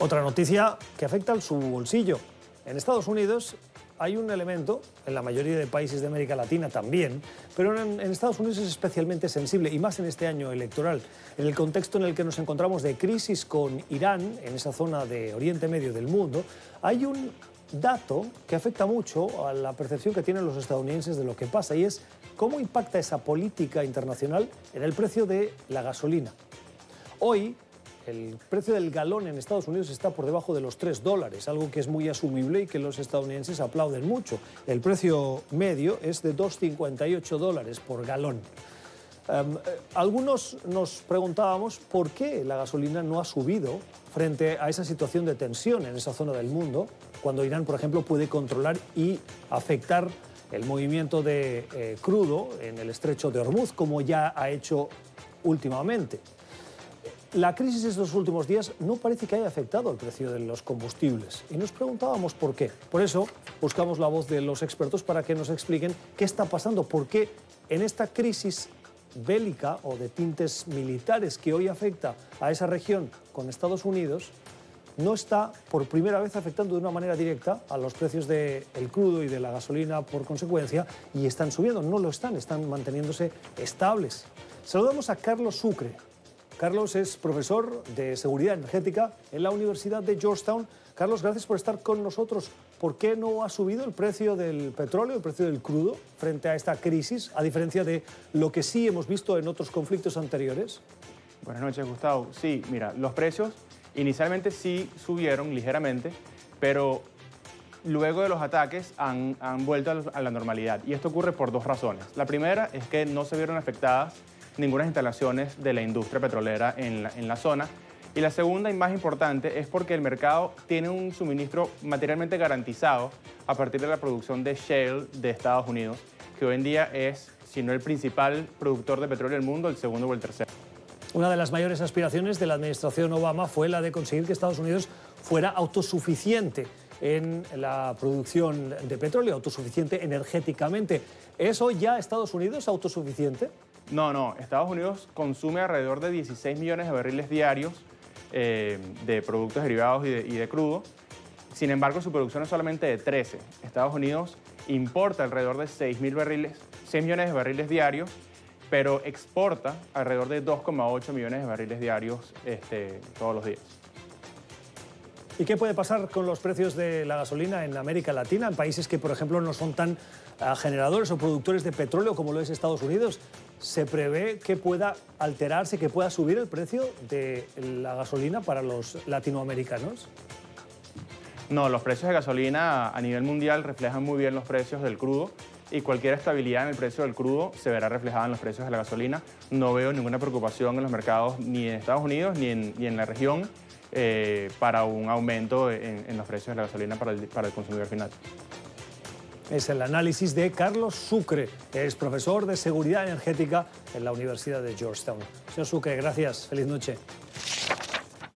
Otra noticia que afecta a su bolsillo. En Estados Unidos hay un elemento, en la mayoría de países de América Latina también, pero en, Estados Unidos es especialmente sensible, y más en este año electoral, en el contexto en el que nos encontramos de crisis con Irán, en esa zona de Oriente Medio del mundo, hay un dato que afecta mucho a la percepción que tienen los estadounidenses de lo que pasa, y es cómo impacta esa política internacional en el precio de la gasolina. Hoy, el precio del galón en Estados Unidos está por debajo de los 3 dólares, algo que es muy asumible y que los estadounidenses aplauden mucho. El precio medio es de 2,58 dólares por galón. Um, algunos nos preguntábamos por qué la gasolina no ha subido frente a esa situación de tensión en esa zona del mundo, cuando Irán, por ejemplo, puede controlar y afectar el movimiento de eh, crudo en el estrecho de Hormuz, como ya ha hecho últimamente. La crisis de estos últimos días no parece que haya afectado al precio de los combustibles y nos preguntábamos por qué. Por eso buscamos la voz de los expertos para que nos expliquen qué está pasando, por qué en esta crisis bélica o de tintes militares que hoy afecta a esa región con Estados Unidos, no está por primera vez afectando de una manera directa a los precios del crudo y de la gasolina por consecuencia y están subiendo, no lo están, están manteniéndose estables. Saludamos a Carlos Sucre, Carlos es profesor de seguridad energética en la Universidad de Georgetown. Carlos, gracias por estar con nosotros. ¿Por qué no ha subido el precio del petróleo, el precio del crudo, frente a esta crisis, a diferencia de lo que sí hemos visto en otros conflictos anteriores? Buenas noches, Gustavo. Sí, mira, los precios inicialmente sí subieron ligeramente, pero luego de los ataques han, han vuelto a la normalidad. Y esto ocurre por dos razones. La primera es que no se vieron afectadas ninguna instalaciones de la industria petrolera en la, en la zona. Y la segunda y más importante es porque el mercado tiene un suministro materialmente garantizado a partir de la producción de shale de Estados Unidos, que hoy en día es, si no el principal productor de petróleo del mundo, el segundo o el tercero. Una de las mayores aspiraciones de la administración Obama fue la de conseguir que Estados Unidos fuera autosuficiente en la producción de petróleo, autosuficiente energéticamente. ¿Es hoy ya Estados Unidos autosuficiente? No, no. Estados Unidos consume alrededor de 16 millones de barriles diarios eh, de productos derivados y de, crudo. Sin embargo, su producción es solamente de 13. Estados Unidos importa alrededor de 6, mil barriles, 6 millones de barriles diarios, pero exporta alrededor de 2,8 millones de barriles diarios este, todos los días. ¿Y qué puede pasar con los precios de la gasolina en América Latina, en países que, por ejemplo, no son tan uh, generadores o productores de petróleo como lo es Estados Unidos? ¿Se prevé que pueda alterarse, que pueda subir el precio de la gasolina para los latinoamericanos? No, los precios de gasolina a nivel mundial reflejan muy bien los precios del crudo y cualquier estabilidad en el precio del crudo se verá reflejada en los precios de la gasolina. No veo ninguna preocupación en los mercados ni en Estados Unidos ni en, ni en la región eh, para un aumento en, los precios de la gasolina para el, para el consumidor final. Es el análisis de Carlos Sucre, que es profesor de seguridad energética en la Universidad de Georgetown. Señor Sucre, gracias. Feliz noche.